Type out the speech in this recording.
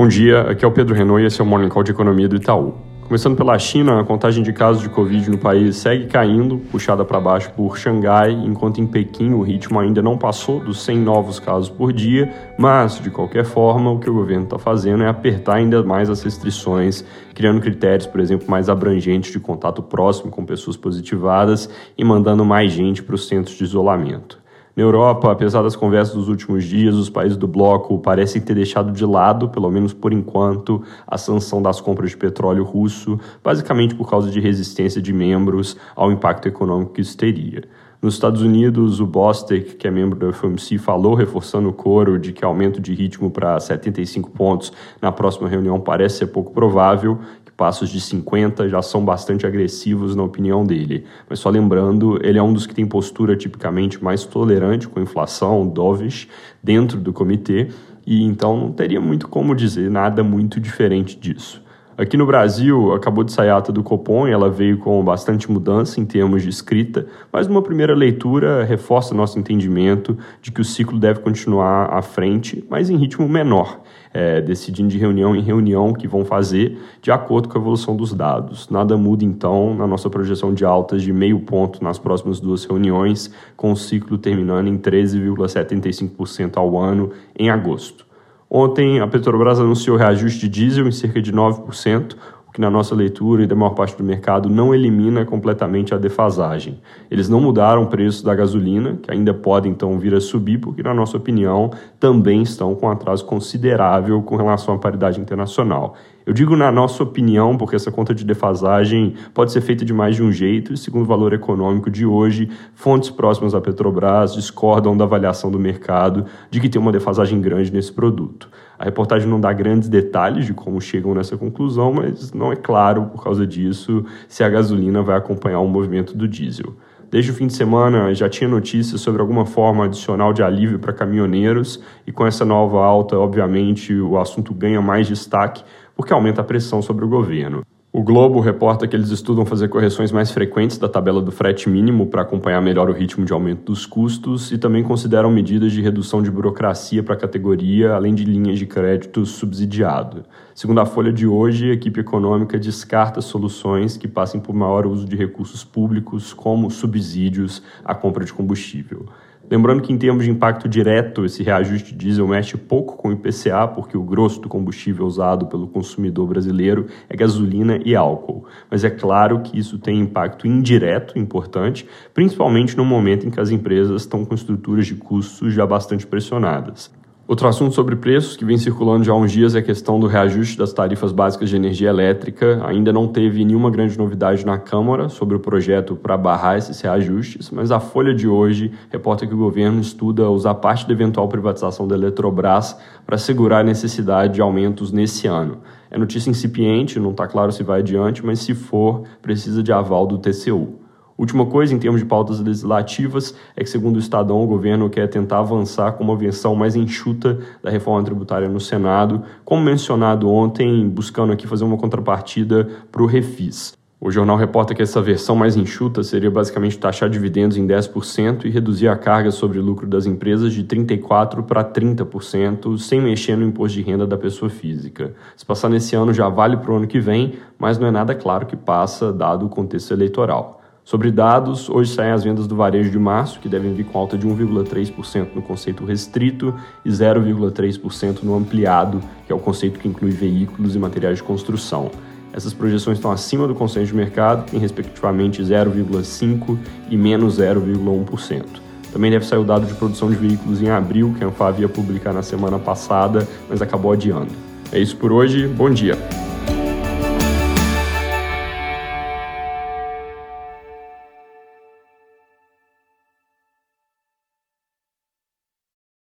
Bom dia, aqui é o Pedro Renault e esse é o Morning Call de Economia do Itaú. Começando pela China, a contagem de casos de Covid no país segue caindo, puxada para baixo por Xangai, enquanto em Pequim o ritmo ainda não passou dos 100 novos casos por dia, mas, de qualquer forma, o que o governo está fazendo é apertar ainda mais as restrições, criando critérios, por exemplo, mais abrangentes de contato próximo com pessoas positivadas e mandando mais gente para os centros de isolamento. Na Europa, apesar das conversas dos últimos dias, os países do bloco parecem ter deixado de lado, pelo menos por enquanto, a sanção das compras de petróleo russo, basicamente por causa de resistência de membros ao impacto econômico que isso teria. Nos Estados Unidos, o Bostic, que é membro da FOMC, falou, reforçando o coro, de que aumento de ritmo para 75 pontos na próxima reunião parece ser pouco provável, passos de 50 já são bastante agressivos na opinião dele. Mas só lembrando, ele é um dos que tem postura tipicamente mais tolerante com inflação, dovish, dentro do comitê, e então não teria muito como dizer nada muito diferente disso. Aqui no Brasil, acabou de sair a ata do Copom ela veio com bastante mudança em termos de escrita, mas numa primeira leitura reforça nosso entendimento de que o ciclo deve continuar à frente, mas em ritmo menor, é, decidindo de reunião em reunião o que vão fazer de acordo com a evolução dos dados. Nada muda, então, na nossa projeção de altas de meio ponto nas próximas duas reuniões, com o ciclo terminando em 13,75% ao ano em agosto. Ontem, a Petrobras anunciou reajuste de diesel em cerca de 9%, o que na nossa leitura e da maior parte do mercado não elimina completamente a defasagem. Eles não mudaram o preço da gasolina, que ainda pode então vir a subir, porque na nossa opinião também estão com atraso considerável com relação à paridade internacional. Eu digo na nossa opinião, porque essa conta de defasagem pode ser feita de mais de um jeito, e segundo o valor econômico de hoje, fontes próximas à Petrobras discordam da avaliação do mercado de que tem uma defasagem grande nesse produto. A reportagem não dá grandes detalhes de como chegam nessa conclusão, mas não é claro, por causa disso, se a gasolina vai acompanhar o movimento do diesel. Desde o fim de semana já tinha notícias sobre alguma forma adicional de alívio para caminhoneiros, e com essa nova alta, obviamente, o assunto ganha mais destaque porque aumenta a pressão sobre o governo. O Globo reporta que eles estudam fazer correções mais frequentes da tabela do frete mínimo para acompanhar melhor o ritmo de aumento dos custos e também consideram medidas de redução de burocracia para a categoria, além de linhas de crédito subsidiado. Segundo a Folha de hoje, a equipe econômica descarta soluções que passem por maior uso de recursos públicos, como subsídios à compra de combustível. Lembrando que, em termos de impacto direto, esse reajuste diesel mexe pouco com o IPCA, porque o grosso do combustível usado pelo consumidor brasileiro é gasolina e álcool. Mas é claro que isso tem impacto indireto importante, principalmente no momento em que as empresas estão com estruturas de custos já bastante pressionadas. Outro assunto sobre preços que vem circulando já há uns dias é a questão do reajuste das tarifas básicas de energia elétrica. Ainda não teve nenhuma grande novidade na Câmara sobre o projeto para barrar esses reajustes, mas a Folha de hoje reporta que o governo estuda usar parte da eventual privatização da Eletrobras para assegurar a necessidade de aumentos nesse ano. É notícia incipiente, não está claro se vai adiante, mas se for, precisa de aval do TCU. Última coisa, em termos de pautas legislativas, é que, segundo o Estadão, o governo quer tentar avançar com uma versão mais enxuta da reforma tributária no Senado, como mencionado ontem, buscando aqui fazer uma contrapartida para o Refis. O jornal reporta que essa versão mais enxuta seria basicamente taxar dividendos em 10% e reduzir a carga sobre lucro das empresas de 34% para 30%, sem mexer no imposto de renda da pessoa física. Se passar nesse ano já vale para o ano que vem, mas não é nada claro que passa, dado o contexto eleitoral. Sobre dados, hoje saem as vendas do varejo de março, que devem vir com alta de 1,3% no conceito restrito e 0,3% no ampliado, que é o conceito que inclui veículos e materiais de construção. Essas projeções estão acima do consenso de mercado, em respectivamente 0,5% e menos 0,1%. Também deve sair o dado de produção de veículos em abril, que a Anfavia ia publicar na semana passada, mas acabou adiando. É isso por hoje, bom dia!